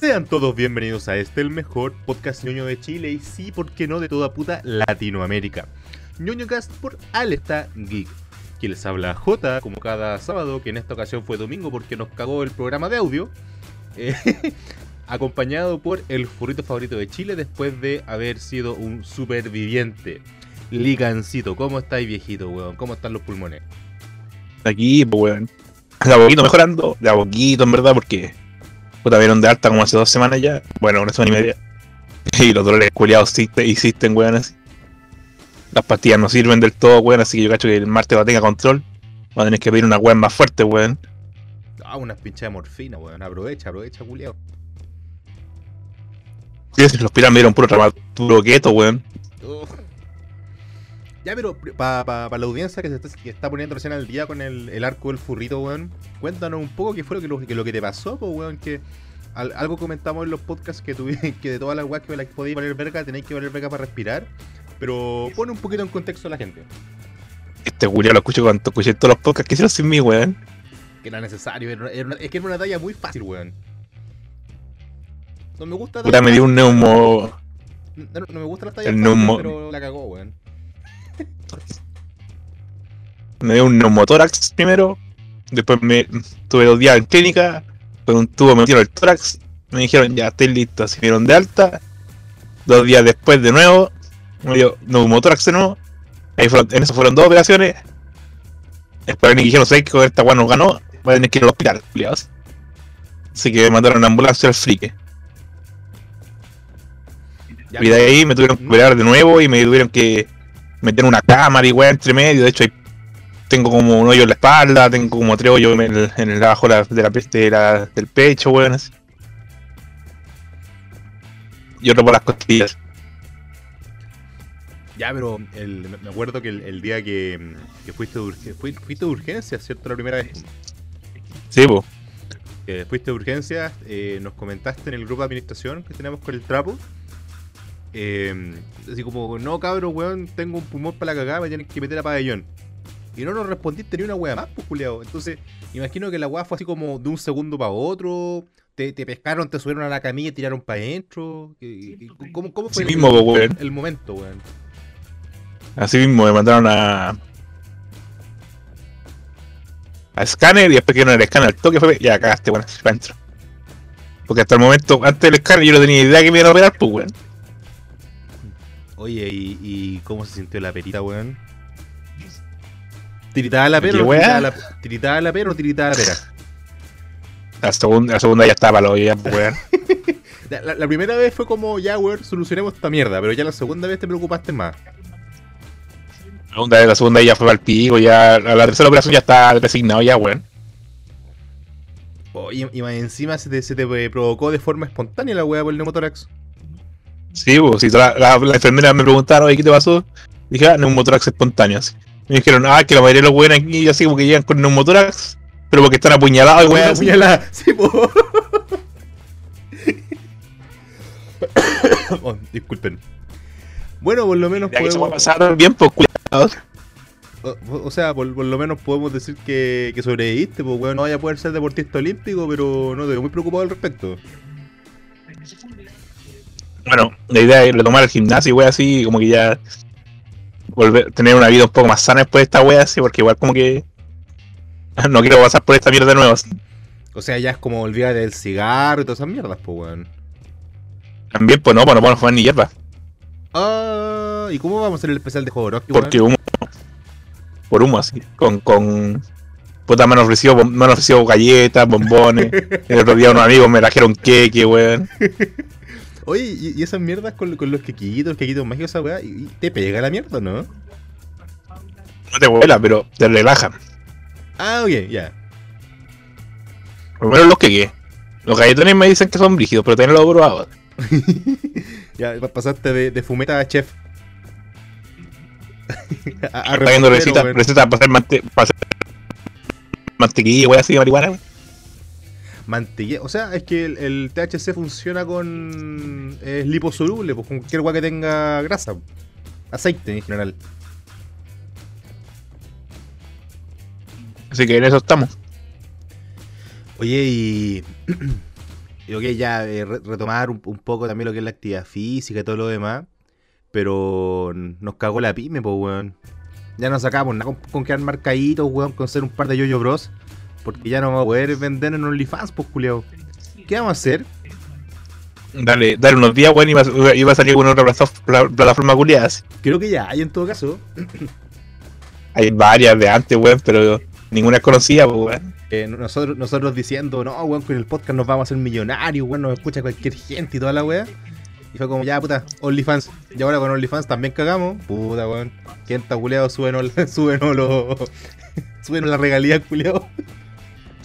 Sean todos bienvenidos a este, el mejor podcast ñoño de Chile y sí, ¿por qué no? De toda puta Latinoamérica. ñoñocast por Alerta Geek. Quien les habla J, como cada sábado, que en esta ocasión fue domingo porque nos cagó el programa de audio. eh, acompañado por el furrito favorito de Chile después de haber sido un superviviente. Ligancito, ¿cómo estáis viejito, weón? ¿Cómo están los pulmones? Aquí, pues, weón. De a poquito mejorando, de a poquito, en verdad, porque. Puta, vieron de alta como hace dos semanas ya. Bueno, una semana y media. Y los dolores culiados existen, existen, weón, así. Las pastillas no sirven del todo, weón, así que yo cacho que el martes va a tener control. Va a tener que pedir una weón más fuerte, weón. Ah, unas pinchas de morfina, weón. Aprovecha, aprovecha, culiao. Sí, los hospital me dieron puro tramaduro keto, weón. Uf. Ya, pero para pa, pa la audiencia que se está, que está poniendo recién al día con el, el arco del furrito, weón, cuéntanos un poco qué fue lo que, lo, que, lo que te pasó, pues, weón, que al- algo comentamos en los podcasts que tuve, que de todas las weas que la- podéis valer verga, tenéis que valer verga para respirar, pero pone un poquito en contexto a la gente, Este culiao lo escucho cuando escuché todos los podcasts que hicieron sin mí, weón. que era necesario, era una- era una- es que era una talla muy fácil, weón. No me gusta Puta, me dio un neumo. no, no me gusta la talla el fácil, neumo- pero la cagó, weón. Me dio un neumotórax primero. Después me tuve dos días en clínica. Con un tubo me metieron el tórax. Me dijeron, ya, estoy listo. Se dieron de alta. Dos días después de nuevo. Me dio neumotórax de nuevo. Ahí fueron, en eso fueron dos operaciones. Después me dijeron, ¿sabes que con esta nos ganó? Va a tener que ir al hospital, culiados. Así que me mandaron una ambulancia al frique. Y de ahí me tuvieron que operar de nuevo y me tuvieron que meter una cámara y weá entre medio. De hecho, ahí tengo como un hoyo en la espalda, tengo como tres hoyos en el, en el abajo de la, de la, de la- del pecho, weón. Y otro por las costillas. Ya, pero el- me- acuerdo que el, el día que, que fuiste, de urge- fui- fuiste de urgencia, ¿cierto? La primera vez Sí, que fuiste de urgencia, eh, nos comentaste en el grupo de administración que tenemos con el trapo. Eh, así como, no cabrón, weón, tengo un pulmón para la cagada, me tienen que meter a pabellón. Y no nos respondiste ni una wea más, pues, culiao. Entonces, imagino que la wea fue así como de un segundo para otro. Te, te pescaron, te subieron a la camilla y tiraron para adentro. ¿Qué- qué- ¿Cómo, cómo fue Así el, mismo, po, weón. el momento, weón? Así mismo me mandaron a. a escáner y después que no el escáner al toque fue. Ya cagaste, weón, para adentro. Porque hasta el momento, antes del escáner, yo no tenía idea que me iban a operar, pues, weón. Oye, ¿y, y cómo se sintió la perita, weón? ¿Tiritada la pera tiritada la, tiritada la pera o tiritada la pera? La segunda, la segunda ya estaba lo ya, pues, weón. La, primera vez fue como, ya, weón, solucionemos esta mierda, pero ya la segunda vez te preocupaste más. La segunda, vez- la segunda ya fue al pico, ya. La tercera operación ya está designado, ya, weón. Oye, y más encima se te, se te eh, provocó de forma espontánea la weá por el neumotórax. Sí, pues, si la, la, la enfermera me preguntaron, oye, ¿qué te pasó? Dije, ah, neumotórax espontáneo, así. Me dijeron, ah, que la mayoría de los weones aquí, así como que llegan con neumotórax, pero porque están apuñalados, weón. así. puñalada, sí, po. Oh, disculpen. Bueno, por lo menos Ya que se va a podemos. pasar bien, pues, cuidados. O, o sea, por, por lo menos podemos decir que, que sobreviviste, pues weón, no vaya a poder ser deportista olímpico, pero no te veo muy preocupado al respecto. Bueno, la idea es retomar el gimnasio y wey así, como que ya volver, tener una vida un poco más sana después de esta wea así, porque igual como que no quiero pasar por esta mierda de nuevo. así. O sea, ya es como olvídate del cigarro y todas esas mierdas, pues weón. También, pues no, pues no podemos fumar ni hierba, Ah, ¿y cómo vamos a hacer el especial de Jodorowsky, porque weón? humo, por humo así, con, con puta me han ofrecido, me han ofrecido galletas, bombones, el otro día unos amigos me trajeron queque, weón. Oye, ¿y, y esas mierdas con, con los quequitos, los quequitos mágicos, esa weá? ¿Y, y te pega la mierda, no? No te vuela, pero te relajan. Ah, ok, ya. Primero los queques. Los galletones me dicen que son brígidos, pero también los he probado. ya pa- pasaste de, de fumeta a chef. a, a Está viendo recetas, weón. recetas para hacer, mante para hacer mantequilla, wey así de marihuana, weón. Mantequilla. O sea, es que el, el THC funciona con. Es liposoluble, pues con cualquier weá que tenga grasa. Aceite en general. Así que en eso estamos. Oye, y. ok, ya eh, re- retomar un, un poco también lo que es la actividad física y todo lo demás. Pero nos cagó la pyme, pues, weón. Ya no sacamos nada con, con quedar marcaditos, weón, con ser un par de yoyo bros. Porque ya no vamos a poder vender en OnlyFans, pues, culiao. ¿Qué vamos a hacer? Dale, dale unos días, weón, y va, a salir con otra plataforma, pla- plataforma culiada. Creo que ya hay en todo caso. Hay varias de antes, weón, pero ninguna es conocida, pues, weón. Eh, nosotros, nosotros diciendo, no, weón, con el podcast nos vamos a hacer millonarios, weón, nos escucha cualquier gente y toda la weá. Y fue como, ya, puta, OnlyFans. Y ahora con OnlyFans también cagamos. Puta, weón. ¿Quién está culeado? Súbenos, súbenos los. súbenos la regalía, culeado.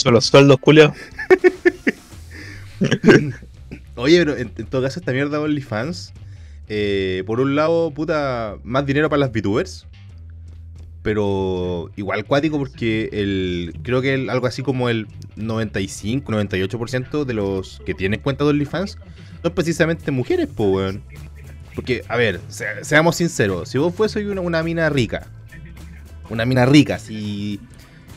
Son los sueldos, culiados. Oye, pero en, todo caso, esta mierda de OnlyFans. eh, por un lado, puta, más dinero para las VTubers. Pero igual cuático porque el creo que algo así como el 95, 98% de los que tienen cuenta de OnlyFans es precisamente mujeres, weón. Porque, a ver, se- seamos sinceros, si vos fueses una, una mina rica, una mina rica, si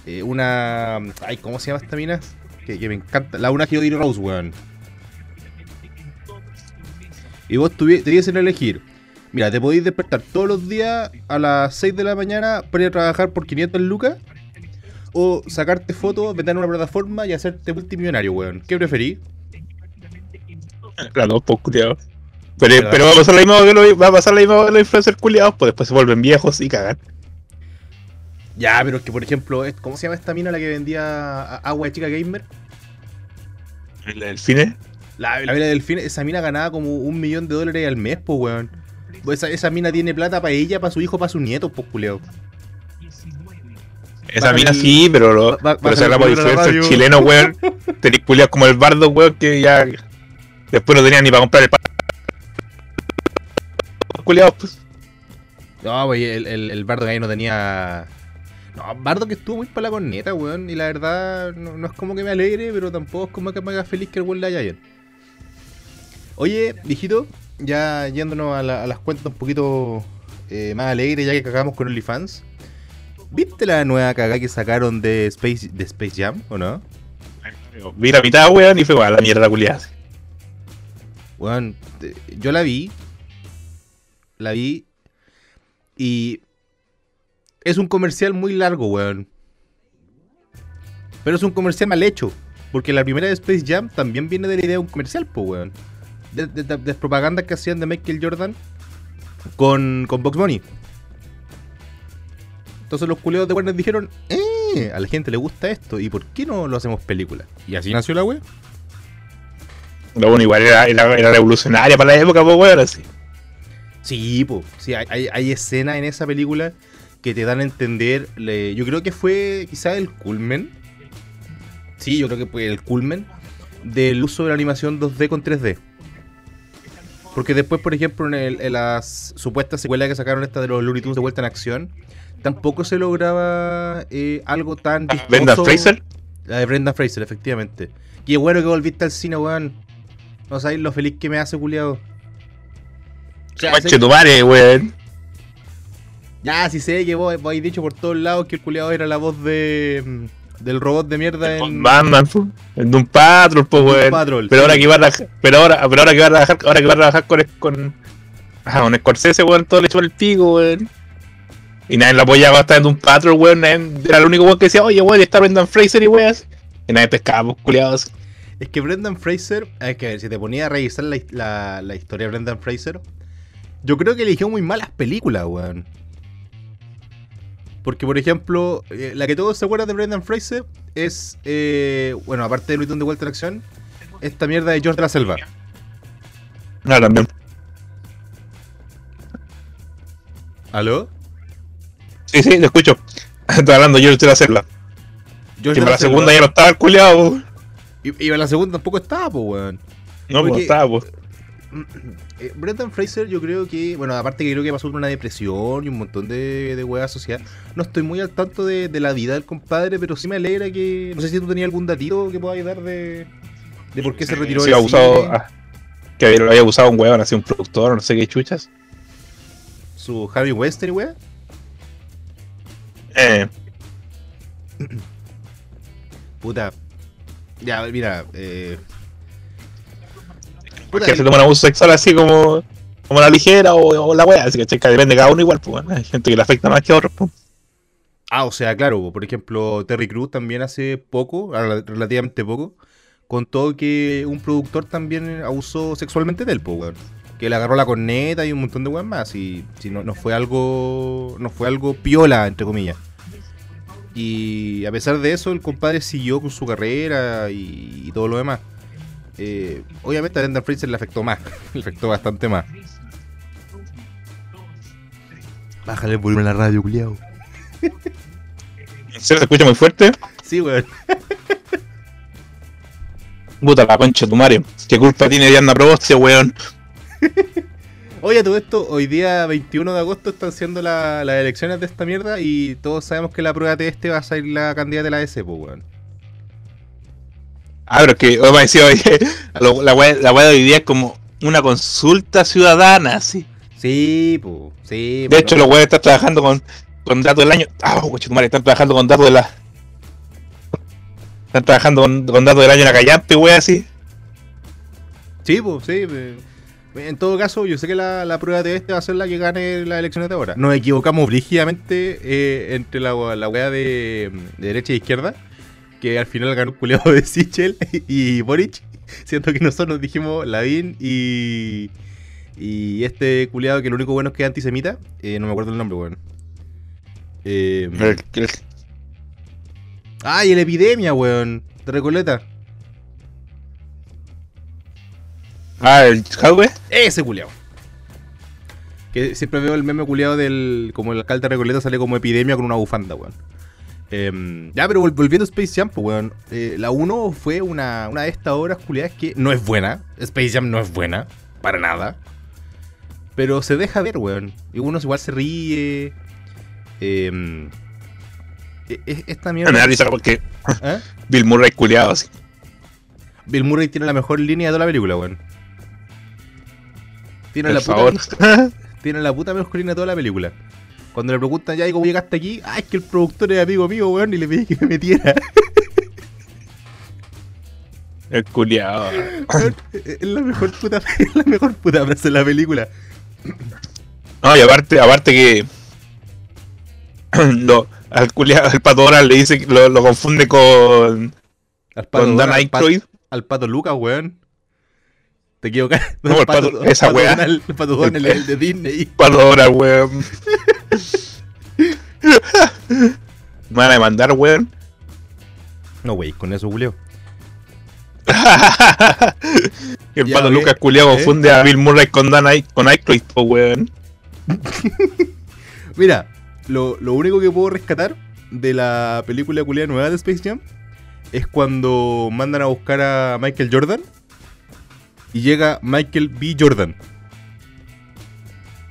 eh, una... Ay, ¿cómo se llama esta mina? Que, que me encanta, la una Hyori Rose, weón. Y vos tuviesen que elegir. Mira, te podéis despertar todos los días a las 6 de la mañana para ir a trabajar por 500 lucas. O sacarte fotos, vender en una plataforma y hacerte multimillonario, weón. ¿Qué preferís? Dos, pues, culiados. Pero, Pero- pero va a pasar la misma que los, va a pasar la misma que los influencers culiados, pues después se vuelven viejos y cagan. Ya, pero es que por ejemplo, ¿cómo se llama esta mina la que vendía agua de chica gamer? El delfine. La, la Vela Delfín, esa mina ganaba como un millón de dólares al mes, pues, weón. Esa, esa mina tiene plata para ella, para su hijo, para sus nietos, pues, culeo. Esa mina el- sí, pero, lo, ba- pero si bajan el hablamos de volumen a la influencers radio. chilenos, weón. Tenéis culiados como el bardo, weón, que ya después no tenían ni para comprar el pan. Culiados, pues. No, pues el, el, el Bardo que ahí no tenía. No, Bardo que estuvo muy para la corneta, weón. Y la verdad, no, no es como que me alegre, pero tampoco es como que me haga feliz que el weón le haya bien. Oye, viejito, ya yéndonos a, la- a las cuentas un poquito eh, más alegres, ya que cagamos con OnlyFans. ¿Viste la nueva cagada que sacaron de Space, de Space Jam, o no? Vi la mitad, weón, y fue a la mierda culiada. Weón, yo la vi. La vi. Y. Es un comercial muy largo, weón. Pero es un comercial mal hecho. Porque la primera de Space Jam también viene de la idea de un comercial, pues, weón. De, de, de- de propaganda que hacían de Michael Jordan con, con Box Bunny. Entonces los culeos de Warner dijeron, eh, a la gente le gusta esto, ¿y por qué no lo hacemos película? Y así nació la wea. Lo bueno, igual era, era, era revolucionaria para la época, pues, weón, así. Sí, po. Sí, hay, hay, hay escenas en esa película que te dan a entender. le- yo creo que fue quizá el culmen. Sí, yo creo que fue el culmen del uso de la animación 2D con 3D. Porque después, por ejemplo, en, el- en las supuestas secuelas que sacaron esta de los Looney Tunes de vuelta en acción, tampoco se lograba eh, algo tan. Brendan Fraser. La de Brendan Fraser, efectivamente. Qué bueno que volviste al cine, weón. No sabéis lo feliz que me hace, culiado. O sea, Manche tu madre, weón. Ya, sí sé que vos, vos habéis dicho por todos lados que el culiado era la voz de mm, del robot de mierda en Batman, el Doom Patrol, pues, Doom weón. Patrol, Pero sí. ahora que va a trabajar, pero ahora, pero ahora que va a trabajar, ahora que va a trabajar con, con, ajá, con Scorsese, weón, todo le echó el pico, weón. Y nadie lo apoyaba hasta en un Patrol, weón. Era el único weón que decía, oye, weón, está Brendan Fraser y weón. Y nadie pescaba, pues, culiados. Es que Brendan Fraser, es que ver, si te ponía a revisar la, la- la historia de Brendan Fraser, yo creo que eligió muy malas películas, weón. Porque, por ejemplo, eh, la que todos se acuerdan de Brendan Fraser es, eh, bueno, aparte de Luis de Vuelta en Acción, esta mierda de George de la Selva. No, también. ¿Aló? Sí, sí, te escucho. Estoy hablando yo de la selva. George Que de para la Selva. segunda ya no estaba el culiado. Y, y en la segunda tampoco estaba, pues, weón. No, Porque- pues estaba, pues. Eh, Brendan Fraser, yo creo que, bueno, aparte que creo que pasó por una depresión y un montón de, de weas asociadas, no estoy muy al tanto de, de la vida del compadre, pero sí me alegra que, no sé si tú tenías algún datito que puedas dar de, de por qué se retiró Sí, del abusado. cine, ah, que lo había abusado un weón, así un productor, no sé qué chuchas. su Harvey Weinstein, wea. Eh, Puta, ya, mira, eh, Porque se toma un abuso sexual así como, como la ligera o, la wea, así que depende de cada uno igual, pues hay gente que le afecta más que a otros. Pues. Ah, o sea, claro, por ejemplo, Terry Cruz también hace poco, relativamente poco, contó que un productor también abusó sexualmente del pues, weón. Que le agarró la corneta y un montón de weón más. Y si no, no fue algo. No fue algo piola, entre comillas. Y a pesar de eso, el compadre siguió con su carrera y, todo lo demás. Eh, obviamente a Brendan Fraser le afectó más. le afectó bastante más. Bájale el volumen a la radio, culiao. ¿Se escucha muy fuerte? Sí, weón. Puta la concha tu Mario. ¿Qué culpa tiene Diana Proboste, weón? Oye, todo esto, hoy día 21 de agosto están siendo las elecciones de esta mierda y todos sabemos que la prueba de este va a ser la candidata de la S, pues, weón. Ah, pero es que, me decía, oye, la weá la de hoy día es como una consulta ciudadana, sí. Sí, pues, sí. De hecho, los weones están trabajando con, con datos del año. Ah, oh, madre, están trabajando con datos de la. Están trabajando con, datos del año en la callampe, wey, así. Sí, pues, sí. En todo caso, yo sé que la, prueba de este va a ser la que gane las elecciones de ahora. Nos equivocamos brígidamente eh, entre la, la wea de, derecha e izquierda, que al final ganó el culiado de Sichel y Boric. Siento que nosotros dijimos Lavín y. Y este culiado que lo único bueno es que es antisemita. Eh, no me acuerdo el nombre, weón. Eh, Ay, la epidemia, weón. De Recoleta. Ah, el Jadwe. Ese culiao. Que siempre veo el meme culiado del. Como el alcalde de Recoleta sale como epidemia con una bufanda, weón. Em, ya, pero volviendo a Space Jam, pues, weón. Eh, la 1 fue una, una de estas obras culiadas que no es buena. Space Jam no es buena. Para nada. Pero se deja ver, weón. Y uno igual se ríe. Eh, esta mierda. Me da risa porque. ¿Eh? Bill Murray culiado así. Bill Murray tiene la mejor línea de toda la película, weón. Tiene la favor. puta. tiene la puta mejor línea de toda la película. Cuando le preguntan ya, ¿y cómo llegaste aquí? Ah, es que el productor es amigo mío, weón, y le pedí que me metiera. El culiado. Es la mejor puta, es la mejor puta frase de la película. No, y aparte, aparte que lo, al, culiado, al pato le dice lo, lo confunde con. Al pato con Dan Aykroyd. Al, pato Lucas, weón. Te equivocas. No, el pato, esa weá. El pato Donald, el, de Disney. Pato Donald, weón. Me van a demandar, weón. No, wey, con eso, Julio. el pato Lucas culiado ¿eh? confunde a Bill Murray con Dan Ay con Aykroyd, weón. Mira, lo, único que puedo rescatar de la película culia nueva de Space Jam es cuando mandan a buscar a Michael Jordan y llega Michael B. Jordan.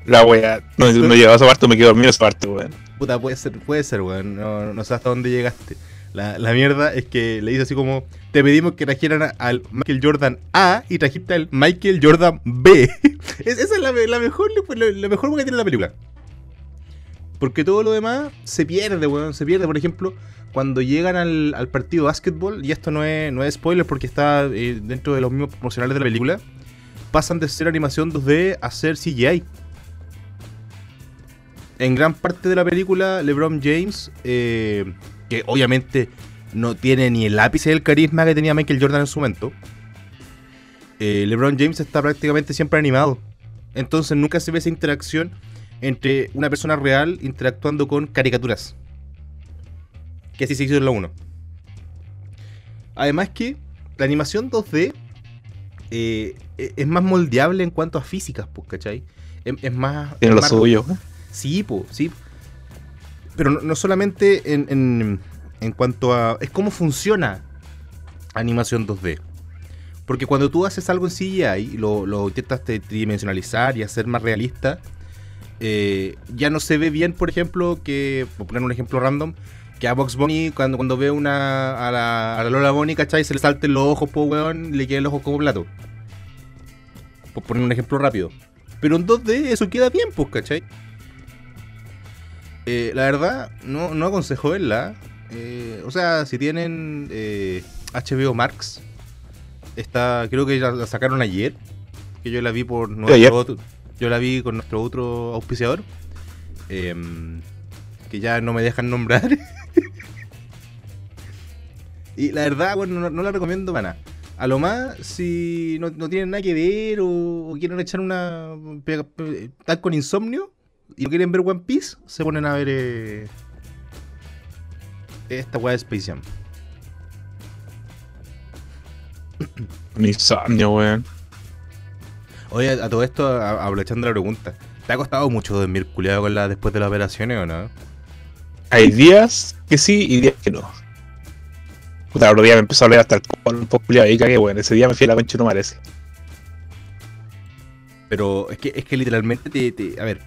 La wea, no, no llegaba a esa parte, me quedo dormido esa parte, weón. Puta, puede ser, puede ser, weón. No, no sé hasta dónde llegaste. La, mierda es que le dice así como: Te pedimos que trajeran al Michael Jordan A y trajiste al Michael Jordan B. esa es la, mejor, la, mejor que tiene la película. Porque todo lo demás se pierde, weón. Se pierde, por ejemplo, cuando llegan al, partido de básquetbol, y esto no es, no es spoiler porque está eh, dentro de los mismos promocionales de la película, pasan de ser animación 2D a ser CGI. En gran parte de la película, LeBron James, eh, que obviamente no tiene ni el ápice del carisma que tenía Michael Jordan en su momento, eh, LeBron James está prácticamente siempre animado. Entonces nunca se ve esa interacción entre una persona real interactuando con caricaturas. Que así se hizo en la 1. Además que la animación 2D eh, e-, es más moldeable en cuanto a físicas, pues, ¿cachai? Es, más... Tiene lo suyo. Sí, pues, sí. Pero no, solamente en, en, cuanto a... Es cómo funciona animación 2D. Porque cuando tú haces algo en CGI y lo, lo intentas tridimensionalizar y hacer más realista, eh, ya no se ve bien, por ejemplo, que, por poner un ejemplo random, que a Box Bunny, cuando, cuando ve una, a, la, a la Lola Bunny, ¿cachai? Se le salten los ojos, po, weón, le queden los ojos como plato. Por poner un ejemplo rápido. Pero en 2D eso queda bien, pues, ¿cachai? Eh, la verdad, no, no aconsejo verla. Eh, o sea, si tienen HBO Max, está, creo que ya la sacaron ayer. que yo la vi por ayer. nuestro otro, yo la vi con nuestro otro auspiciador. em, que ya no me dejan nombrar. y la verdad, bueno, no, no la recomiendo para nada. A lo más, si no, no tienen nada que ver o, o quieren echar una. Están con insomnio y no quieren ver One Piece, se ponen a ver. eh, esta weá de Space Jam. Un insomnio, weón. Oye, a todo esto, aprovechando la pregunta, ¿te ha costado mucho dormir culiado con la después de las operaciones o no? Hay días que sí y días que no. Puta, otro día me empezó a leer hasta el un poco culiado y cagué, weón. Ese día me fui a la concha no merece. Pero es que, es que literalmente te, te- a ver.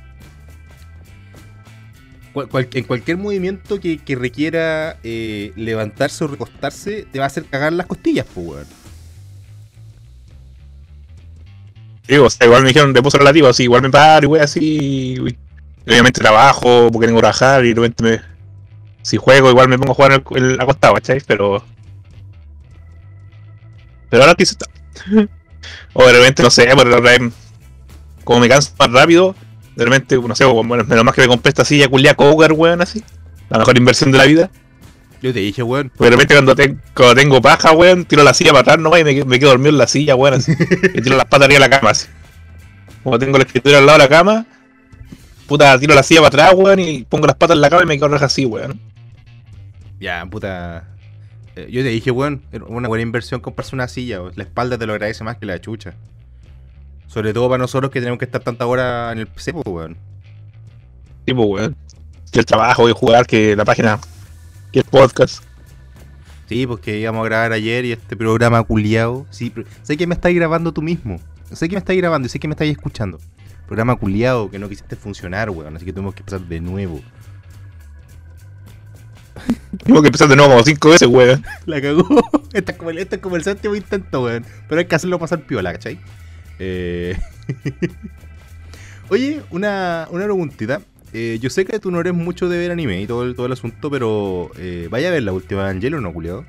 En cualquier movimiento que, requiera eh, levantarse o recostarse, te va a hacer cagar las costillas, pues, weón. Digo, o sea, igual me dijeron reposo relativo, así, igual me paro y wey, así. obviamente trabajo porque tengo que trabajar y de repente me. Si juego, igual me pongo a jugar el, el acostado, ¿cachai? Pero. Pero ahora que se está. o de repente, no sé, por como me canso más rápido, de repente, no sé, bueno, menos más que me compré esta silla culia Cougar, weón, así. La mejor inversión de la vida. Yo te dije, weón. Porque de repente cuando, te- cuando tengo paja, weón, tiro la silla para atrás nomás y me, me quedo dormido en la silla, weón, así. y tiro las patas arriba de la cama, así. Como tengo la escritura al lado de la cama, puta, tiro la silla para atrás, weón, y pongo las patas en la cama y me quedo reja así, weón. Ya, puta. Eh, yo te dije, weón, una buena inversión comprarse una silla. weón. La espalda te lo agradece más que la chucha. Sobre todo para nosotros que tenemos que estar tanta hora en el PC, pues, weón. Tipo, weón. Que el trabajo, que jugar, que la página, que el podcast. Sí, porque íbamos a grabar ayer y este programa culiado. Sí, pero sé que me estáis grabando tú mismo. Sé que me estáis grabando y sé que me estáis escuchando. Programa culiado que no quisiste funcionar, weón. Así que tuvimos que empezar de nuevo. Tengo que empezar de nuevo como cinco veces, weón. La cagó. Este es como el, este es como el séptimo intento, weón. Pero hay que hacerlo pasar piola, ¿cachai? Eh... Oye, una, una preguntita. Eh, yo sé que tú no eres mucho de ver anime y todo el, todo el asunto, pero eh, ¿vaya a ver la última Evangelion o no, culiado?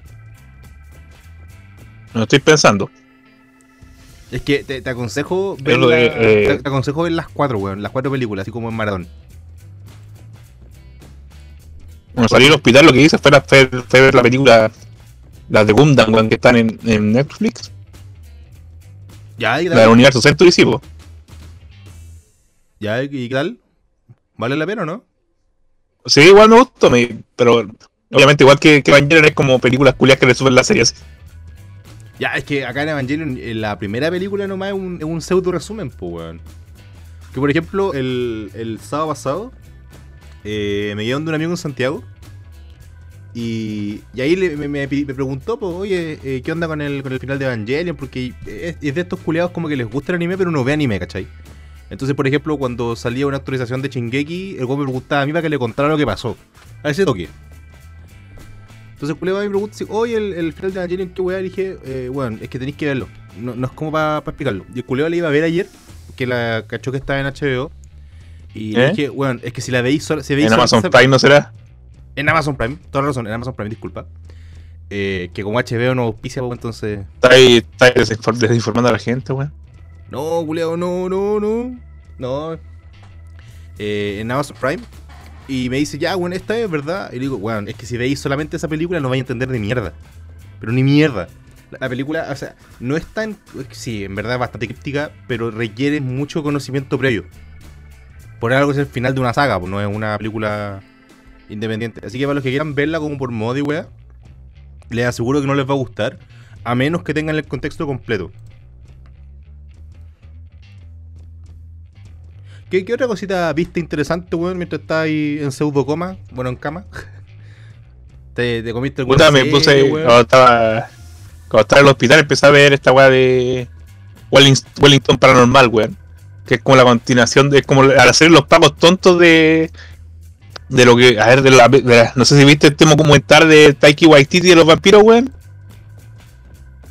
No estoy pensando. Es que te, te aconsejo ver la- eh, te, te aconsejo ver las cuatro, weón, las cuatro películas, así como en maratón. Cuando salí del hospital, lo que hice fue, la- fue- fue ver la película, las de Gundam, weón, que están en, en Netflix. Ya, ¿y La del universo Century, sí, po. Ya, ¿y qué tal? ¿Vale la pena o no? Sí, igual me gustó, me- pero obviamente igual que, que Evangelion es como películas culias que resumen las series. Ya, es que acá en Evangelion, en la primera película nomás es un, es un pseudo resumen, pues, weón. Que por ejemplo, el, el sábado pasado eh, me llevaron de un amigo en Santiago. Y, y ahí le- me, preguntó, pues, oye, eh, ¿qué onda con el, con el final de Evangelion? Porque es, es de estos culiados como que les gusta el anime, pero no ve anime, ¿cachai? Entonces, por ejemplo, cuando salía una actualización de Shingeki, el weón me preguntaba a mí para que le contara lo que pasó. A ese toque. Entonces el culiao me pregunta si, oye, el, el final de Evangelion, qué weá, le dije, eh, bueno, es que tenéis que verlo. No, no es como para explicarlo. Y el culiao le iba a ver ayer, que la cachó que estaba en HBO. Y le ¿Eh? dije, bueno, es que si la veis si veis En Amazon Prime no será. En Amazon Prime, toda razón, en Amazon Prime, disculpa. Eh, que como HBO no auspicia, pues, entonces. Está ahí, está ahí desinfor- desinformando a la gente, weón. No, culiao, no, no, no. No. Eh, en Amazon Prime. Y me dice, ya, bueno, esta es verdad. Y le digo, bueno, es que si veis solamente esa película no vais a entender ni mierda. Pero ni mierda. La, la película, o sea, no es tan. Sí, en verdad es bastante críptica, pero requiere mucho conocimiento previo. Por algo es el final de una saga, pues no es una película independiente. Así que para los que quieran verla como por modo y wea, les aseguro que no les va a gustar. A menos que tengan el contexto completo. ¿Qué, qué otra cosita viste interesante, weón, mientras estás ahí en pseudo coma? Bueno, en cama. ¿Te, te comiste alguna Puta, me puse. weón? Cuando estaba, cuando estaba en el hospital, empecé a ver esta weá de Wellington, Wellington Paranormal, weón. Que es como la continuación de. como al hacer los pagos tontos de. De lo que. A ver, de la, de la- no sé si viste el tema documental de Taiki Waititi de los vampiros, weón.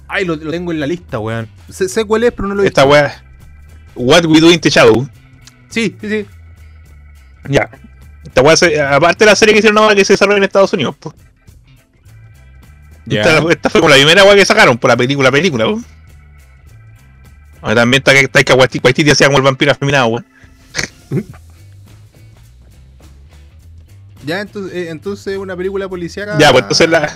Ay, lo, lo tengo en la lista, weón. Sé, sé cuál es, pero no lo he Esta visto. weá. What We Do in the Shadow. Sí, sí, sí. Ya. Esta weá, se- aparte de la serie que hicieron ahora que se desarrolla en Estados Unidos, pues. Ya. Esta, esta fue como la primera weá que sacaron por la película, película. O también Taika Waititi hacía como el vampiro afeminado, weón. Ya, entonces, eh, entonces una película policíaca. Ya, pues, entonces la-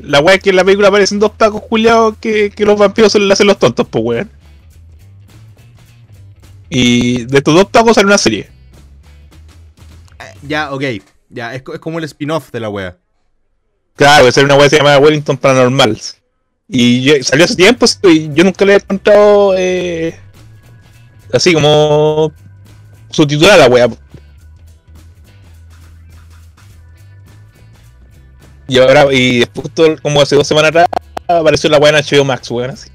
La weá es que en la película aparecen dos pacos culiados que, que los vampiros se les hacen los tontos, pues weón. Y de estos dos pacos sale una serie. Ya, ok. Ya, es, es como el spin-off de la wea. Claro, sale una weá que se llama Wellington Paranormals. Y yo- salió hace tiempo y yo nunca le he encontrado eh, así como subtitulada la weá. Y ahora, y justo como hace dos semanas atrás, apareció la en HBO Max, weón, así.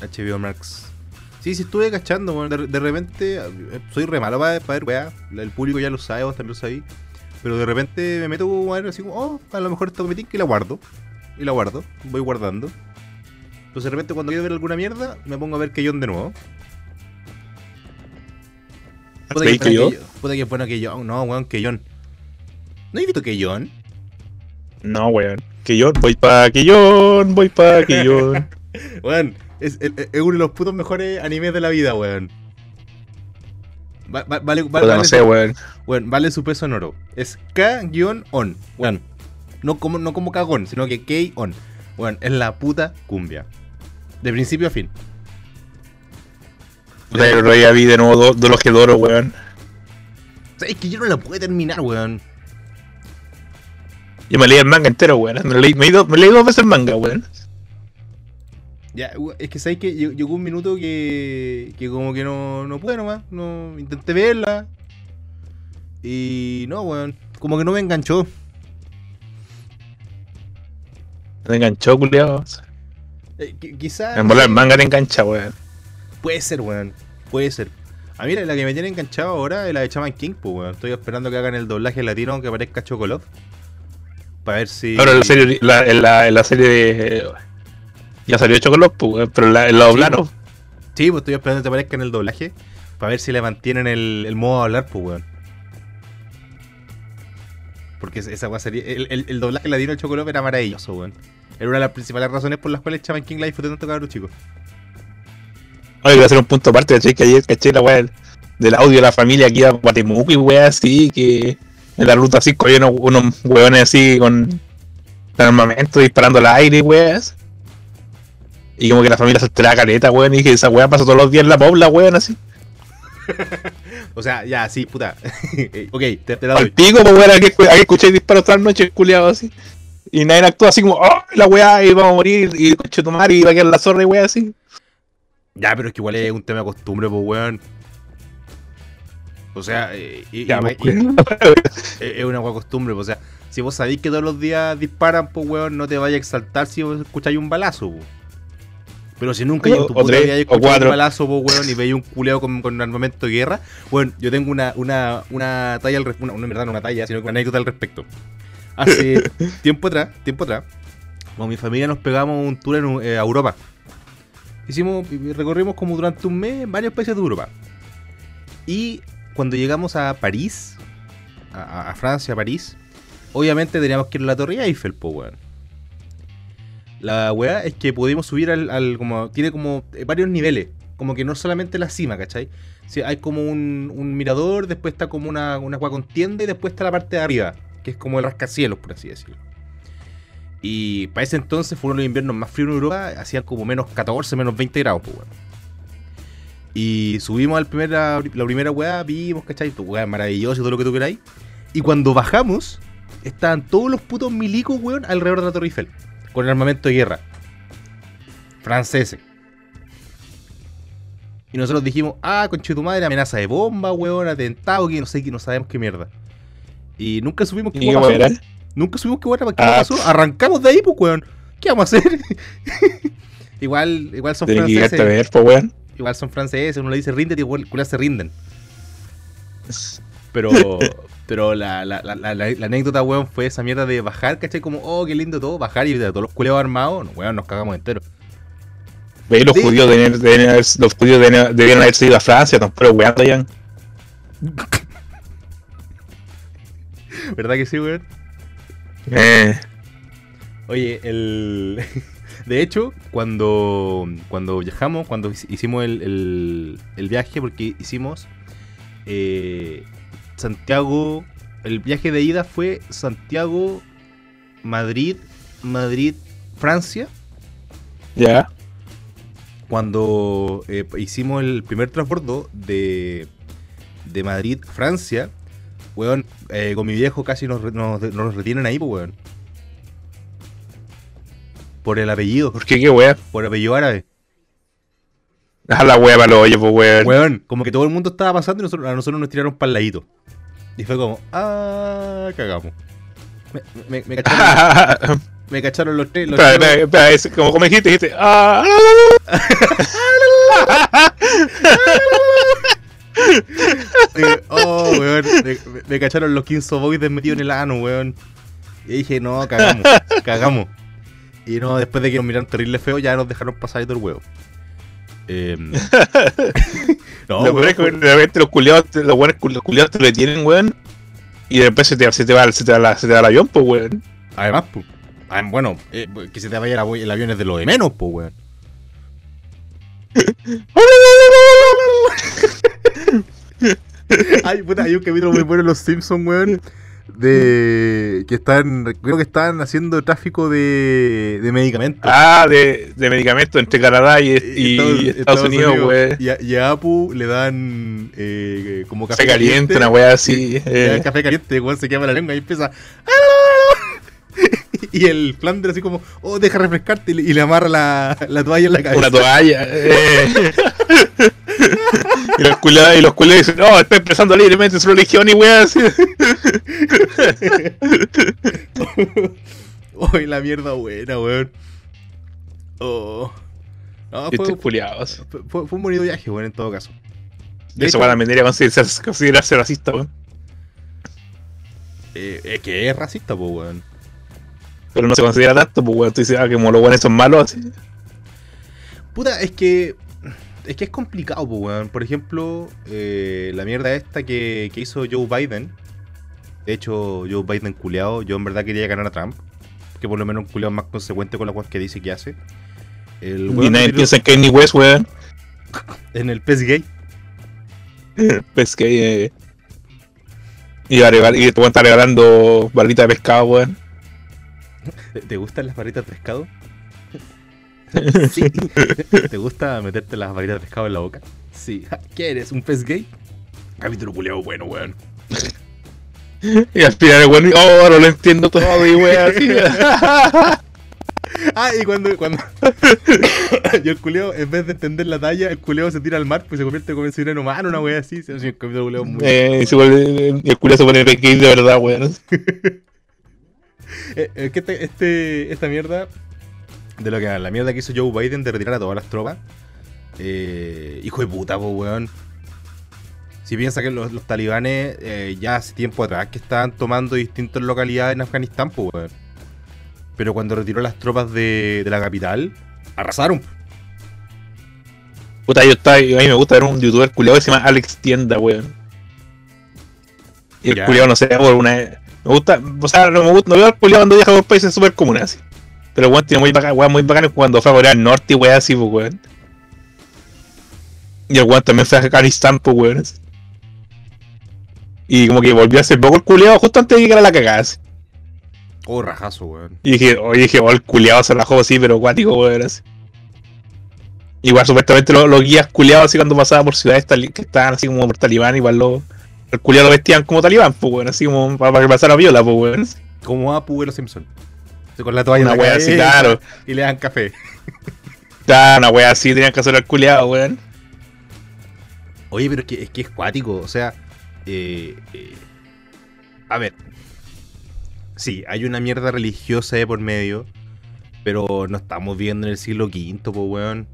HBO Max. Sí, sí, estuve cachando, weón. De, de repente, eh, soy re malo para, ver weá. El público ya lo sabe, vos también lo sabéis. Pero de repente me meto weón, así como, oh, a lo mejor esto me tinca y la guardo. Y la guardo, voy guardando. Entonces de repente cuando quiero ver alguna mierda, me pongo a ver Keyon de nuevo. Puta ¿Veis que, que yo? Keyon- puta que es bueno Keyon. No, weón, Keyon. ¿No he visto Keyon? No, weón. Que yo voy pa' que yo, voy pa' que yo. Weón, es, es- es uno de los putos mejores animes de la vida, weón. Va- va- vale, va- vale no su- sé, weón. weón, vale su peso en oro. Es K-on. Weón. No como, no como cagón, sino que K-on. Weón, es la puta cumbia. De principio a fin. Puta, yo lo ya vi de nuevo do- de los que doro, weón. O sea, es que yo no la pude terminar, weón. Yo me leí el manga entero, weón. Me leí, me, me leí dos veces el manga, weón. Ya, es que sabéis que llegó un minuto que, que como que no, no pude nomás. No, intenté verla. Y no, weón. Como que no me enganchó. Me enganchó, culiao. Eh, qui- quizás. En volar el manga te engancha, weón. Puede ser, weón. Puede ser. A mí la la que me tiene enganchado ahora es la de Chaman King, pues, weón. Estoy esperando que hagan el doblaje latino aunque aparezca Chocolov. Para ver si. En la serie, la, en la, en la serie de. Ya salió Chocolate, pues, weón, pero en la, en la doblaron. Sí, pues estoy esperando que aparezca en el doblaje. Para ver si le mantienen el, el modo de hablar, pues, weón. Porque esa- weá sería. El, el, el doblaje latino de Chocolov era maravilloso, weón. Era una de las principales razones por las cuales Chaman King la disfruté tanto, cabrón, chicos. Oye, voy a hacer un punto aparte, caché que ayer caché la weá del, del audio de la familia aquí a Guatemuco y weá así, que en la ruta 5 había unos, unos weones así con armamento disparando al aire weas. Y como que la familia se alteraba caleta, weón, y dije, esa weá pasa todos los días en la pobla, weón, así. O sea, ya, sí, puta. ok, te, te la Al doy. pico, pues weón, aquí, aquí escuché disparos todas las noches, culiado así. Y nadie actúa así como, oh, la weá, y vamos a morir, y coche tomar, y va a quedar la zorra y weá así. Ya, pero es que igual es un tema de costumbre, pues, weón. O sea, eh, pues, culiao. es una buena costumbre, pues, o sea, si vos sabéis que todos los días disparan, pues, weón, no te vayas a exaltar si vos escucháis un balazo, pues. Pero si nunca O- en tu puta tres, vida escuchado un balazo, pues, weón, y veis un culeo con, con armamento de guerra, bueno, yo tengo una, una, una talla, al res- una, verdad no una talla, sino una anécdota al respecto. Hace tiempo atrás, tiempo atrás, con mi familia nos pegamos un tour en, eh, a Europa. Hicimos, recorrimos como durante un mes varios países de Europa. Y cuando llegamos a París, a, Francia, a París, obviamente teníamos que ir a la Torre Eiffel, pues, weón. La weá es que pudimos subir al, como, tiene como eh, varios niveles, como que no solamente la cima, ¿cachai? Sí, hay como un, mirador, después está como una, una con tienda y después está la parte de arriba, que es como el rascacielos, por así decirlo. Y para ese entonces fue uno de los inviernos más fríos en Europa, hacían como menos 14, menos 20 grados, pues, weón. Y subimos al primer, la primera weá, vimos, ¿cachai? Tu weá maravilloso y todo lo que tú queráis. Y cuando bajamos, estaban todos los putos milicos, weón, alrededor de la Torre Eiffel. Con el armamento de guerra. Franceses. Y nosotros dijimos, ah, conche tu madre, amenaza de bomba, weón, atentado, que no sé, que no sabemos qué mierda. Y nunca supimos qué ¿Y weá cómo pasó. era? Nunca supimos qué weá qué Ah. pasó. Arrancamos de ahí, pues, weón. ¿Qué vamos a hacer? igual, igual son franceses. ver, pues weón. Igual son franceses, uno le dice ríndete y igual se rinden. Pero, pero la, la, la, la- anécdota, weón, fue esa mierda de bajar, ¿cachai? Como, oh, qué lindo todo, bajar y a todos los culeos armados, no, weón, nos cagamos enteros. Ve, los judíos debían haber, los judíos debían, debían haberse ido a Francia, no, pero weando ya. ¿Verdad que sí, weón? Eh, Oye, el. De hecho, cuando, cuando viajamos, cuando hic- hicimos el, el- el viaje, porque hicimos eh, Santiago, el viaje de ida fue Santiago, Madrid, Madrid, Francia. Ya. Cuando eh, hicimos el primer transbordo de, de Madrid, Francia, weón, eh, con mi viejo casi nos, nos, nos retienen ahí, pues, weón. Por el apellido, ¿Por qué qué wea? por el apellido árabe. A la wea para los hoyos, pues weón. Weón, como que todo el mundo estaba pasando y nosotros, a nosotros nos tiraron para el ladito. Y fue como, ah, cagamos. Me, me- me cacharon, me cacharon los tres. Los Espera, tres- espera, espera, es como, como dijiste, dijiste. Ah, oh, weón, me, me cacharon los 15 boys metidos en el ano, weón. Y dije, no, cagamos, cagamos. Y no, después de que nos miraron terrible feo, ya nos dejaron pasar y todo el huevo. Em, no, lo peor es que repente los culiados, los buenos los culiados te detienen, weón. Y después se te, se te va, se te va, la- se te va el avión, pues weón. Además, pues. bueno, eh, que se te vaya el avión es de lo de menos, pues, weón. Ay, puta, hay un capítulo muy bueno en Los Simpsons, weón. De. que están. creo que están haciendo tráfico de. de medicamentos. Ah, de, de medicamentos entre Canadá y, y Estados, Unidos, weón. Y, a- y a Apu le dan. eh, como Café caliente, una weá así. Eh. café caliente, weón, se quema la lengua y empieza. Y el Flanders así como, oh, deja refrescarte y le, y le amarra la, la toalla en la cabeza. Una toalla. eh. y los culiados y los culiados dicen, no, está expresando libremente su religión y weá así. Uy, la mierda buena, weón. Oh. No, fue, Estos culiados. fue, fue- fue un bonito viaje, weón, en todo caso. De Eso hecho, van a considerarse, considerarse racista, weón. eh, es que es racista, pues, weón. Pero no se considera tanto, pues weón. Tú dices, ah, que como los buenos son malos, así. Puta, es que. Es que es complicado, weón. Por ejemplo, eh, la mierda esta que, que hizo Joe Biden. De hecho, Joe Biden culeado. Yo en verdad quería ganar a Trump. Que por lo menos un culeado más consecuente con la cosas que dice que hace. El Y nadie piensa en Kanye West, weón. en el pez gay. Pues que eh, a regalar, y te voy a estar regalando barrita de pescado, weón. ¿Te- ¿Te gustan las barritas de pescado? Sí. ¿Te gusta meterte las barritas de pescado en la boca? Sí. ¿Qué eres? ¿Un pez gay? Capítulo culeado bueno, weón. Y al final el weón, oh, no lo entiendo todo, y weón, así. Ah, y cuando. cuando... y el culeo, en vez de entender la talla, el culeo se tira al mar, pues se convierte como en sireno humano, una wea así. Sí, el capítulo culeo muy. Eh, y se vuelve- y el culo se pone pequeño de verdad, weón. Eh, es que este, este- esta mierda, de lo que la mierda que hizo Joe Biden de retirar a todas las tropas, eh, hijo de puta, po, weón. Si piensa que los, los talibanes eh, ya hace tiempo atrás que estaban tomando distintas localidades en Afganistán, pues, weón. Pero cuando retiró las tropas de, de la capital, arrasaron. Puta, yo estaba, a mí me gusta ver un youtuber culiado que se llama Alex Tienda, weón. Y el culiado, no sé, por una. Me gusta, o sea, no me gusta, no veo al culiado cuando viaja por países súper comunes así. Pero weón tiene muy bacán, weón, muy bacán cuando fue a Corea del Norte y weón así, pues weón. Y el weón también fue a Afganistán, pues weón. así. Y como que volvió hace poco el culiado justo antes de llegar a la cagada. así. Oh, rajazo, weón. Y dije, oye, dije, oh, el culiado se rajó así, pero acuático, weón. así. Igual supuestamente lo- los guías culiados así cuando pasaba por ciudades que estaban así como por talibán, igual lo, el culiado lo vestían como talibán, pues weón, así como para, que pasara viola, pues weón. Como Apu de los Simpsons. Con la toalla en Una la wea así, cabeza claro. Y le dan café. Ya, una wea así tenían que hacer al culiado, weón. Oye, pero es que es, que es cuático, o sea, eh, eh, a ver, sí, hay una mierda religiosa de por medio, pero no estamos viendo en el siglo V, pues, weón.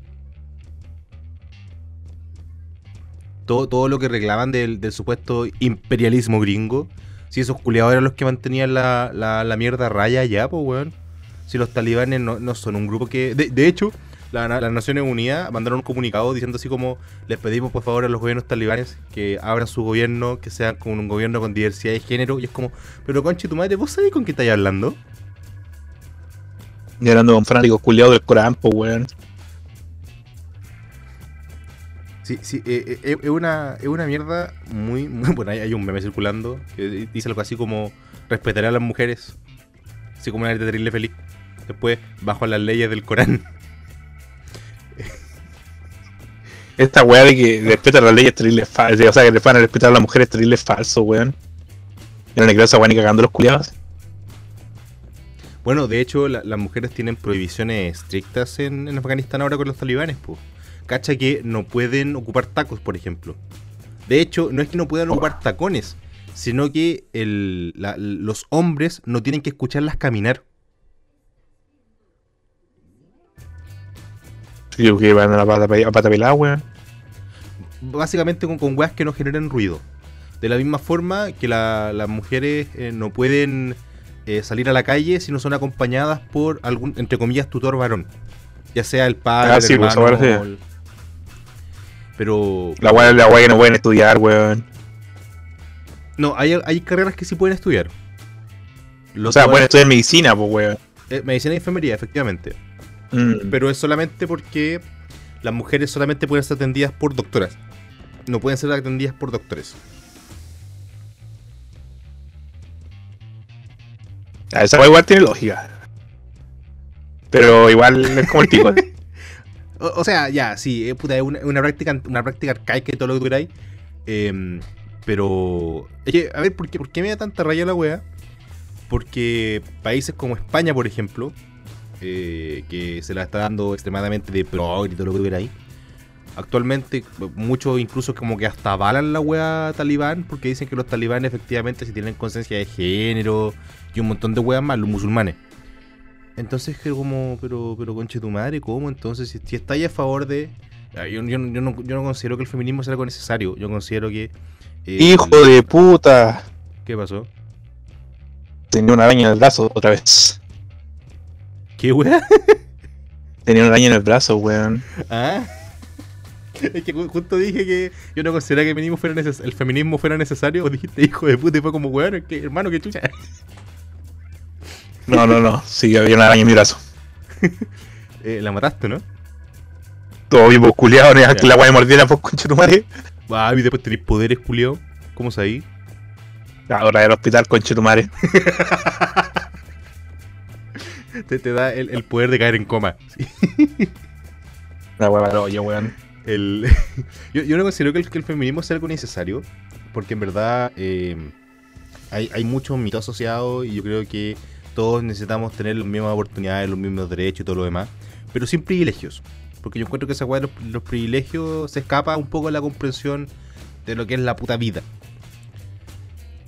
Todo, todo lo que reclaman del, del supuesto imperialismo gringo, si esos culiados eran los que mantenían la, la, mierda raya allá, pues, weón. Si los talibanes no, no son un grupo que... De, de hecho, la- las Naciones Unidas mandaron un comunicado diciendo así como les pedimos por favor a los gobiernos talibanes que abran su gobierno, que sea como un gobierno con diversidad de género. Y es como, pero conche tu madre, ¿vos sabés con qué estáis hablando? Y hablando con fanáticos culiados del Corán, pues weón. Sí, sí, eh, eh, es una, es una mierda muy, muy- Bueno, hay, un meme circulando que dice algo así como: respetaré a las mujeres. Así como una de terrible feliz. Después, bajo las leyes del Corán. Esta weá de que respetan las leyes terribles falso. O sea, que le van a respetar a las mujeres terribles falso, weón. Yo no le creo a esa weá ni cagando los culiados. Bueno, de hecho, la- las mujeres tienen prohibiciones estrictas en, en Afganistán ahora con los talibanes, pues. Cacha que no pueden ocupar tacos, por ejemplo. De hecho, no es que no puedan ocupar tacones, sino que el- la- los hombres no tienen que escucharlas caminar. Que van a la pata, pe- a pata pelada, weón. Básicamente con, con weas que no generen ruido. De la misma forma que la- las mujeres eh, no pueden eh, salir a la calle si no son acompañadas por algún, entre comillas, tutor varón. Ya sea el padre, Ah, el sí, pues, hermano, sí. o el- Pero... La weá la que no pueden estudiar, weón. No, hay, hay carreras que sí pueden estudiar. Los O sea, pueden estudiar medicina, pues weón. eh, medicina y enfermería, efectivamente. Mm. Pero es solamente porque las mujeres solamente pueden ser atendidas por doctoras. No pueden ser atendidas por doctores. Ah, Esa igual tiene lógica. Pero igual es como el pico. O, sea, ya, sí, eh, es una, práctica, una práctica arcaica y todo lo que queráis. Em, pero. Es que, a ver, ¿por qué, me da tanta raya la wea? Porque países como España, por ejemplo, eh, que se la está dando extremadamente de pro y todo lo que queráis. Actualmente, muchos incluso como que hasta avalan la wea talibán porque dicen que los talibanes efectivamente si tienen conciencia de género y un montón de weas más, los musulmanes. Entonces, que como, pero, pero conche tu madre, ¿cómo? Entonces, si, si estáis a favor de. Ah, Yo, yo, yo no, yo no considero que el feminismo sea algo necesario. Yo considero que. eh, Hijo de puta. ¿Qué pasó? Tenía una araña en el brazo otra vez. ¿Qué wea? Tenía una araña en el brazo, weón. ¿Ah? Es que ju- justo dije que yo no consideraba que el feminismo fuera, neces- el feminismo fuera necesario. O dijiste hijo de puta y fue como, weón, que, hermano, que chucha. No, no, no. Sí, había una araña en mi brazo. Eh, la mataste, ¿no? Todo vivo, culiado, no Ya. que la me mordiera, pues concha tu madre. Ah, y después tenéis poderes, culiao. ¿Cómo sabéis? Ahora del hospital, concha tu madre. Te, te da el, el poder de caer en coma. La weá para yo, weón. El, yo, yo no considero que el, que el feminismo sea algo necesario, porque en verdad eh, hay, hay mucho mito asociado y yo creo que todos necesitamos tener las mismas oportunidades, los mismos derechos y todo lo demás, pero sin privilegios. Porque yo encuentro que esa weá de los, privilegios se escapa un poco de la comprensión de lo que es la puta vida.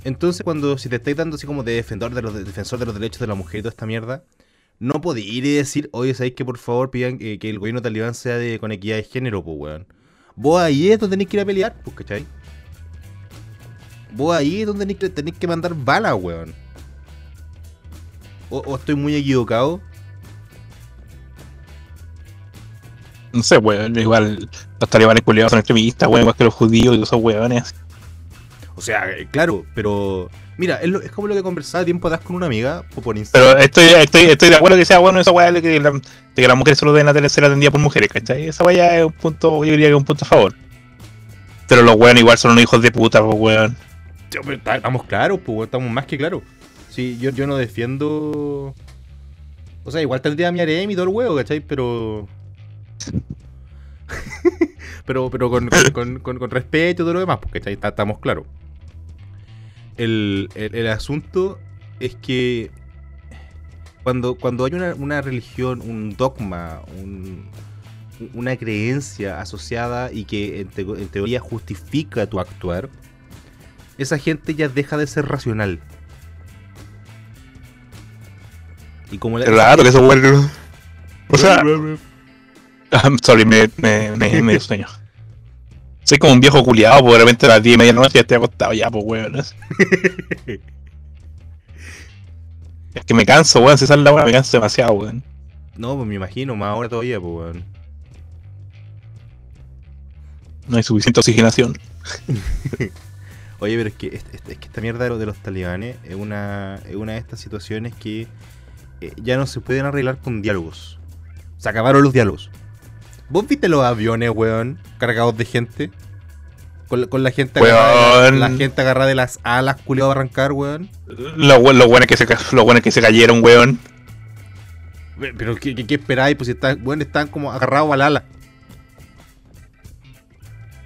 Entonces, cuando si te estáis dando así como de defensor de los, de defensor de los derechos de la mujer y toda esta mierda, no podéis ir y decir, oye, ¿sabéis que por favor pidan eh, que el gobierno talibán sea de, con equidad de género, pues, weón? Vos ahí es donde tenéis que ir a pelear, pues, ¿cachai? Vos ahí es donde tenéis que, tenéis que mandar balas, weón. O, o estoy muy equivocado. No sé, weón. Igual los talibanes culiados son extremistas, weón, igual que los judíos y esos weones. O sea, eh, claro, pero. Mira, es, lo- es como lo que conversaba tiempo atrás con una amiga o por Instagram. Pero estoy, estoy, estoy de acuerdo que sea bueno esa weá de que, la- de que las mujeres solo deben atender- ser atendidas por mujeres, ¿cachai? Esa weá es un punto, yo diría que es un punto a favor. Pero los weones igual son unos hijos de puta, pues weón. Tío, pero está- Estamos claros, pues, weón, estamos más que claros. Sí, yo, yo no defiendo. O sea, igual tendría mi harem y todo el huevo, ¿cachai? Pero. pero pero con, con, con- respeto y todo lo demás, pues, ¿cachai? Estamos claros. El, el- asunto es que. Cuando, cuando hay una, una religión, un dogma, un- una creencia asociada y que en teoría justifica tu actuar, esa gente ya deja de ser racional. Y como la, Claro que esos weones. O sea, I'm sorry, me, me, me, me sueño. Soy como un viejo culiado, pues de repente a las 10 y media de la noche ya estoy acostado ya, pues weón. Es que me canso, weón, si sale la weá me canso demasiado, weón. No, pues me imagino, más ahora todavía, pues weón. No hay suficiente oxigenación. Oye, pero es que, es, es- es que esta mierda de los, de los talibanes es una, es una de estas situaciones que ya no se pueden arreglar con diálogos. Se acabaron los diálogos. ¿Vos viste los aviones, weón, cargados de gente? Con, la- con la gente agarrada, la, la gente agarrada de las alas, culiado a arrancar, weón. Los we- los buenos que se los buenos que se cayeron, weón. Pero ¿qué, qué, qué esperáis? Pues si están, weón, están como agarrados al ala.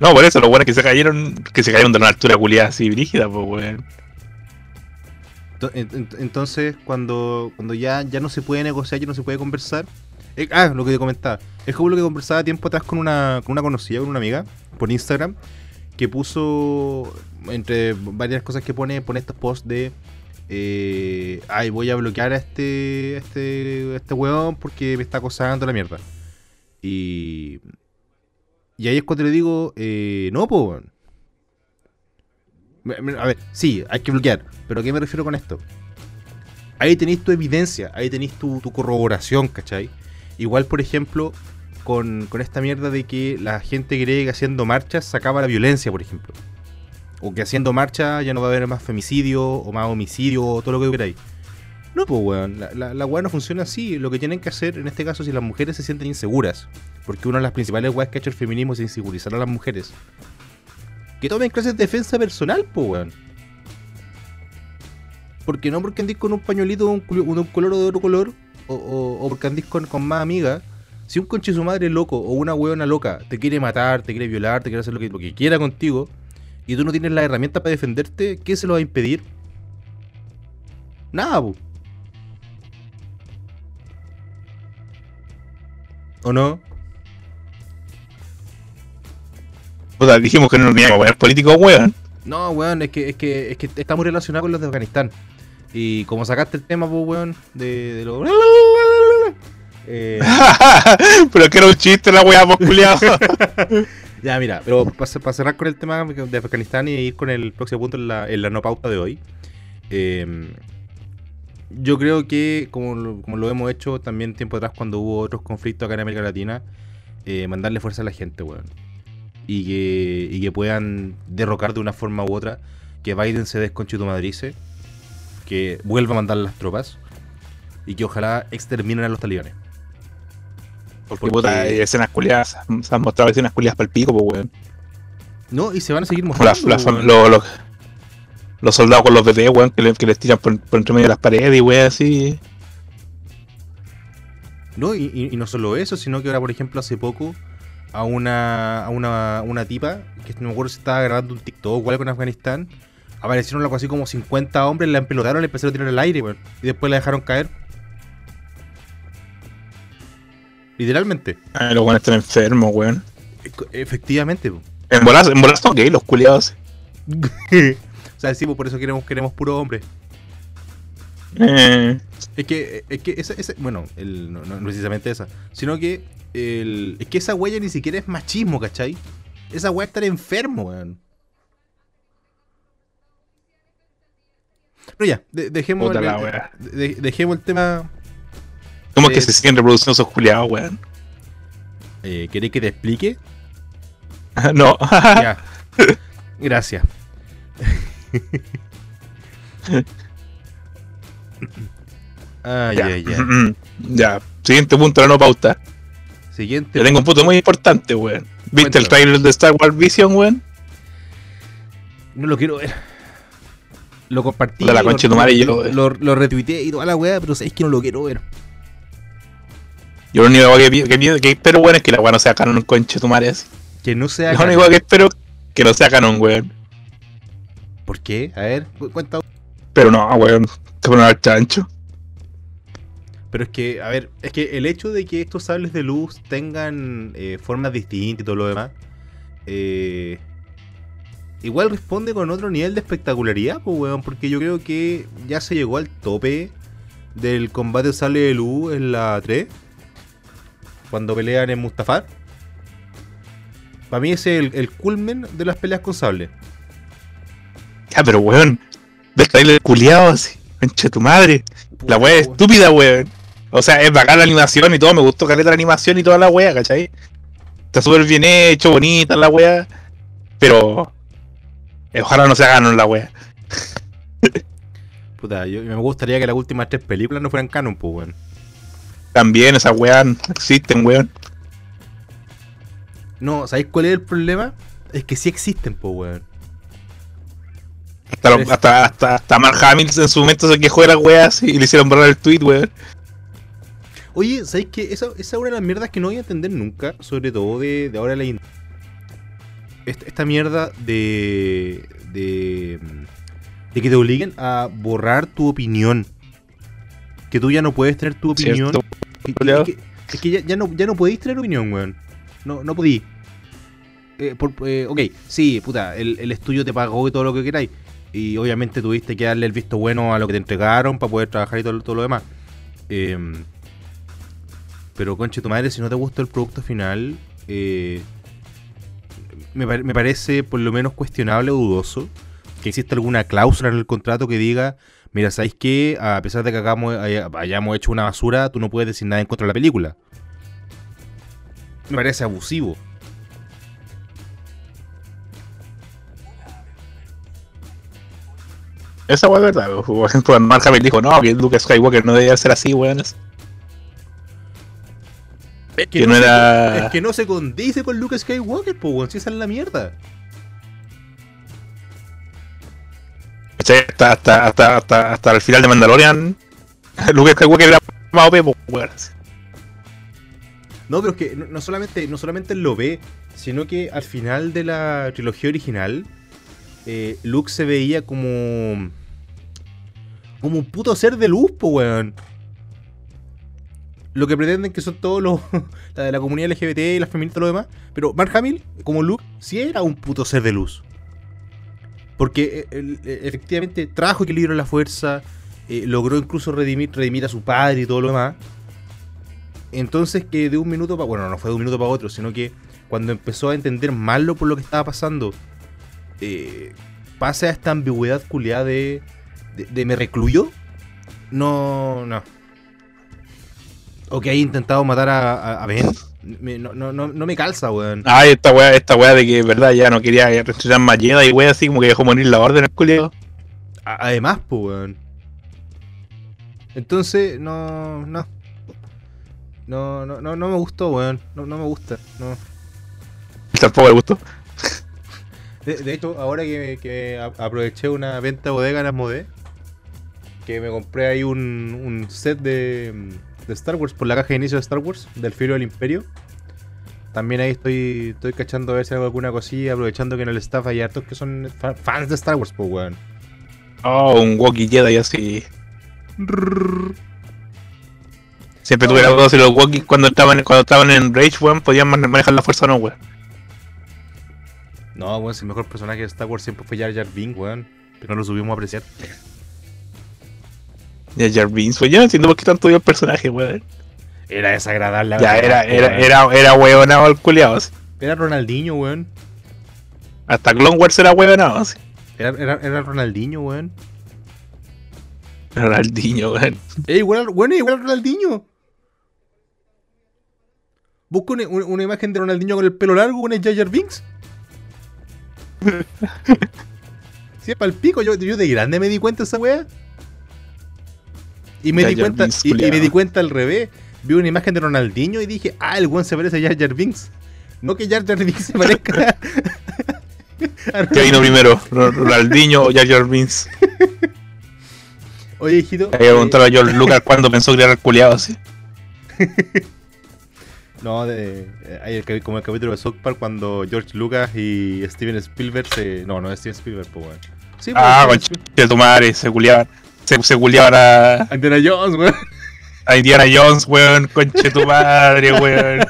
No, por eso, los buenos que se cayeron, que se cayeron de una altura culiada así brígida, pues weón. Ento- en- en- Entonces, cuando, cuando ya, ya no se puede negociar, ya no se puede conversar. eh, ah, lo que te comentaba. Es como lo que conversaba tiempo atrás con una, con una conocida, con una amiga, por Instagram, que puso, entre varias cosas que pone, pone estos posts de. Eh, ay, voy a bloquear a este, este, este weón porque me está acosando la mierda. Y. Y ahí es cuando le digo, eh, no, pues, A ver, sí, hay que bloquear. Pero ¿a qué me refiero con esto? Ahí tenéis tu evidencia, ahí tenéis tu, tu corroboración, ¿cachai? Igual, por ejemplo, con, con esta mierda de que la gente cree que haciendo marchas sacaba la violencia, por ejemplo. O que haciendo marcha ya no va a haber más femicidio o más homicidio o todo lo que queráis. No, pues, weón. La, la, weá no funciona así. Lo que tienen que hacer en este caso, si las mujeres se sienten inseguras, porque una de las principales weas que ha hecho el feminismo es insegurizar a las mujeres, que tomen clases de defensa personal, pues, weón. Porque no porque andís con un pañuelito de un, color o de otro color, o, porque andís con, más amigas. Si un conche su madre loco o una weona loca te quiere matar, te quiere violar, te quiere hacer lo que, quiera contigo, y tú no tienes la herramienta para defenderte, ¿qué se lo va a impedir? Nada, po. ¿O no? Puta, dijimos que no nos íbamos a poner políticos, weón. No, weón, es que, es que, es que está muy relacionado con los de Afganistán. Y como sacaste el tema, pues, weón, de, de lo... Eh, Pero que era un chiste la weá, pues culiado. ya, mira, pero para cerrar con el tema de Afganistán y ir con el próximo punto en la, en la no pauta de hoy. eh, yo creo que, como, lo- como lo hemos hecho también tiempo atrás cuando hubo otros conflictos acá en América Latina, eh, mandarle fuerza a la gente, weón. Y que, y que puedan derrocar de una forma u otra, que Biden se desconchitumadrice, que vuelva a mandar las tropas y que ojalá exterminen a los talibanes. Porque puta, hay escenas culiadas, se han mostrado escenas culiadas para el pico, pues weón. No, y se van a seguir mostrando. weón. los, soldados con los BT, weón, que, le- que les tiran por, por entre medio de las paredes y weón así. No, y no solo eso, sino que ahora, por ejemplo, hace poco a una, a una, una tipa, que no me acuerdo si estaba grabando un TikTok o algo en Afganistán, aparecieron algo así como 50 hombres, la empelotaron, le empezaron a tirar al aire, weón, y después la dejaron caer. Literalmente. Ay, los weones están enfermos, weón. Efectivamente. po. En bolas, en bolas son gay los culiados. o sea, sí, pues, por eso queremos, queremos puro hombre. Eh, Es que, es que esa, esa- bueno, el- no, no precisamente esa, sino que el, es que esa huella ni siquiera es machismo, ¿cachai? Esa huella es estar enfermo, weón. No, ya, de- dejemos, el, de- dejemos el tema. ¿Cómo es que se siguen reproduciendo esos culiados, weón? Eh, ¿Queréis que te explique? no. ya. Gracias. Ay, ya. ay, ay. ya. Siguiente punto, la no pauta. Siguiente. Yo tengo un punto muy importante, weón. ¿Viste Cuéntalo. el trailer de Star Wars Vision, weón? No lo quiero ver. Lo compartí. La lo- yo- retuiteé y toda la weá, pero sabéis que no lo quiero ver. Yo lo único que, que, pi- que espero, weón, es que la weón no sea canon conche tu madre. Que no sea. Lo único que espero que no sea canon, weón. ¿Por qué? A ver, cu- cuenta. Pero no, weón. Se ponen al chancho. Pero es que, a ver, es que el hecho de que estos sables de luz tengan eh, formas distintas y todo lo demás, eh, igual responde con otro nivel de espectacularidad, pues, weón, porque yo creo que ya se llegó al tope del combate de sable de luz en la 3, cuando pelean en Mustafar. Para mí ese es el, el culmen de las peleas con sable. Ya, pero weón. Ve el culiado así. Conche tu madre. La weá estúpida, weón. O sea, es bacán la animación y todo. Me gustó caleta la animación y toda la weá, ¿cachai? Está súper bien hecho, bonita la weá. Pero. eh, Ojalá no se hagan la weá. Puta, yo, me gustaría que las últimas tres películas no fueran canon, pues, weón. También esas weas existen, weón. No, ¿sabéis cuál es el problema? Es que sí existen, pues, weón. Hasta, hasta, hasta, hasta Mark Hamill en su momento se quejó de las weas y le hicieron borrar el tweet, weón. Oye, ¿sabéis que esa, esa es una de las mierdas que no voy a entender nunca? Sobre todo de, de ahora la in- esta, esta mierda de, de. de que te obliguen a borrar tu opinión. Que tú ya no puedes tener tu opinión. Que- que- es que, es que ya, ya no, ya no podéis tener opinión, weón. No, no podí. Eh, por- eh, ok, sí, puta, el, el estudio te pagó y todo lo que queráis. Y obviamente tuviste que darle el visto bueno a lo que te entregaron para poder trabajar y todo, todo lo demás. Em, pero conche tu madre, si no te gusta el producto final, eh, me, me parece por lo menos cuestionable o dudoso que exista alguna cláusula en el contrato que diga, mira, ¿sabéis qué? A pesar de que hagamos, haya- hayamos hecho una basura, tú no puedes decir nada en contra de la película. Me parece abusivo. Esa es verdad, weón. Mark Hamill dijo, no, que Luke Skywalker no debía ser así, weón. Es Que no se- era- es que no se condice con Luke Skywalker, pues, weón, si esa es la mierda. Hasta, hasta, hasta, hasta, hasta el final de Mandalorian, Luke Skywalker era más OP, weón. No, pero es que no, no solamente, no solamente lo ve, sino que al final de la trilogía original, eh, Luke se veía como. como un puto ser de luz, po, weón. Lo que pretenden que son todos los. la de la comunidad LGBT y las feministas y lo demás. Pero Mark Hamill, como Luke, sí era un puto ser de luz. Porque eh, eh, efectivamente trajo equilibrio en la fuerza, eh, logró incluso redimir, redimir a su padre y todo lo demás. Entonces que de un minuto para... Bueno, no fue de un minuto para otro, sino que cuando empezó a entender mal lo por lo que estaba pasando, eh, pasa a esta ambigüedad culiada de, de me recluyo. No, no. O que haya intentado matar a, a, a Ben. Me- no, no, no, no me calza, weón. Ay, esta weá, esta weá de que, verdad, ya no quería resucitar más Jedi y weá así como que dejó morir la orden. A- además, pues, weón. Entonces, no, no. No, no, no, no me gustó, weón. No, no me gusta. No. Tampoco le gustó. De, de hecho, ahora que, que aproveché una venta bodega en Asmodee, que me compré ahí un, un set de, de Star Wars por la caja de inicio de Star Wars, del Filo del Imperio. También ahí estoy, estoy cachando a ver si hago alguna cosilla, aprovechando que en el staff hay hartos que son fa- fans de Star Wars, pues, weón. Oh, un Wookiee Jedi así. Siempre tuve la duda si los Wookiees cuando estaban, cuando estaban en Rage, weón, podían man- manejar la fuerza o no, weón. No, weón, si el mejor personaje de Star Wars siempre fue Jar Jar Binks, weón. Pero no lo subimos a apreciar. Ya Jar Binks, weón. Yo no entiendo por qué tanto odio el personaje, weón. Era desagradable. Ya verdad, era, era, era, era weonado el culiao. así. Era Ronaldinho, weón. Hasta Clone Wars era weonado. así. Era, era, era Ronaldinho, weón. Ronaldinho, weón. Eh, igual, al- bueno, igual a Ronaldinho. Busca una, una- una imagen de Ronaldinho con el pelo largo con el Jar Jar Binks. Si es para el pico, yo, yo de grande me di cuenta de esa weá. Y me, Jar di cuenta, Binks, y, y me di cuenta al revés. Vi una imagen de Ronaldinho y dije, ah, el weón se parece a Jar Jar Binks. No que Jar Jar Binks se parezca ¿Qué vino primero? Ro- ¿Ronaldinho o Jar Jar Binks? Oye, hijito. Hay que eh, preguntar a George Lucas cuándo pensó crear el culiao así. No, de, eh, hay el, capi- como el capítulo de South Park cuando George Lucas y Steven Spielberg se. No, no es Steven Spielberg, pues. Sí, pues, Ah, concha de tu madre, se culiaban. Se, se a, Spielberg. Indiana Jones, weón. a Indiana Jones, weón. Conche tu madre, weón.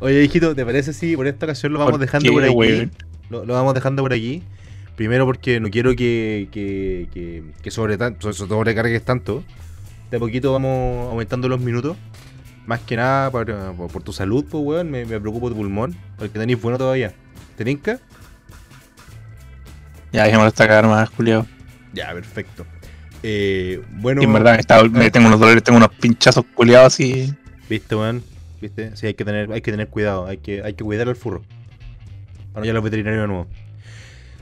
Oye, hijito, ¿te parece si por esta ocasión lo vamos ¿Por dejando qué, por aquí? Lo, lo vamos dejando por aquí. Primero porque no quiero que, que, que, que sobre tanto, sobre- sobrecargues tanto. De a poquito vamos aumentando los minutos. Más que nada por, por- por tu salud, pues, weón. Me, me preocupo tu pulmón. Porque tenéis bueno todavía. ¿Te tinca? Ya, dejémoslo hasta cagar más, culiao. Ya, perfecto. Eh, bueno, Y en verdad, está- me tengo unos dolores, tengo unos pinchazos culiados así. ¿viste, weón? ¿Viste? Sí, hay que tener, hay que tener cuidado. Hay que, hay que cuidar al furro. Para no ir a los veterinarios de nuevo.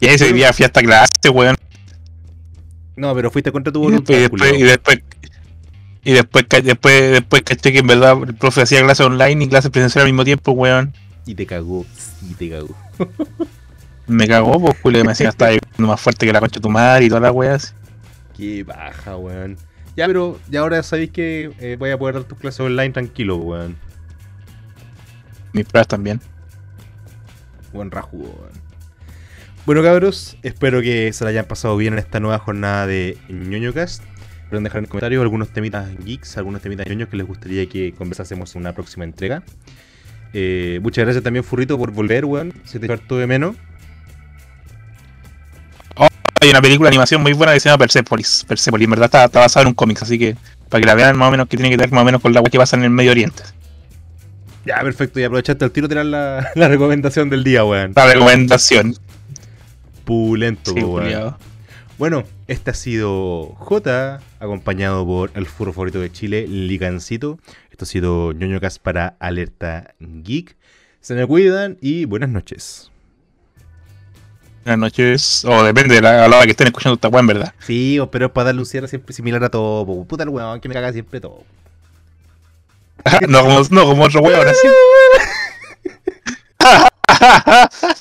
Y ese día fui hasta clase, weón. No, pero fuiste contra tu Y voluntad. después, y después, y después, después, después caché que en verdad el profe hacía clases online y clases presenciales al mismo tiempo, weón. Y te cagó. Sí, te cagó. Me cagó, pues, culo, me decía, estaba más fuerte que la concha de tu madre y todas las weas. Qué baja, weón. Ya, pero ya ahora sabéis que eh, voy a poder dar tus clases online tranquilo, weón. Mis pruebas también. Buen rajugo, weón. Bueno, cabros, espero que se la hayan pasado bien en esta nueva jornada de ñoñocast. Pueden dejar en comentarios algunos temitas geeks, algunos temitas ñoños que les gustaría que conversásemos en una próxima entrega. Eh, muchas gracias también, Furrito, por volver, weón. Se te harto de menos. Hay una película de animación muy buena que se llama Persepolis. Persepolis, en verdad está, está basada en un cómic, así que para que la vean más o menos que tiene que ver más o menos con la wea que pasa en el Medio Oriente. Ya, perfecto, y aprovechaste al tiro de tirar la, la recomendación del día, weón. La recomendación. Pulento, Sí, weón. Bueno, este ha sido J, acompañado por el furro favorito de Chile, Licancito. Esto ha sido ñoño Cast para Alerta Geek. Se me cuidan y buenas noches. Buenas noches. O depende de la, a la hora que estén escuchando esta en verdad. Sí, pero es para darle un cierre siempre similar a todo. po. Puta el weón que me caga siempre todo. no, como, no como otro weón así.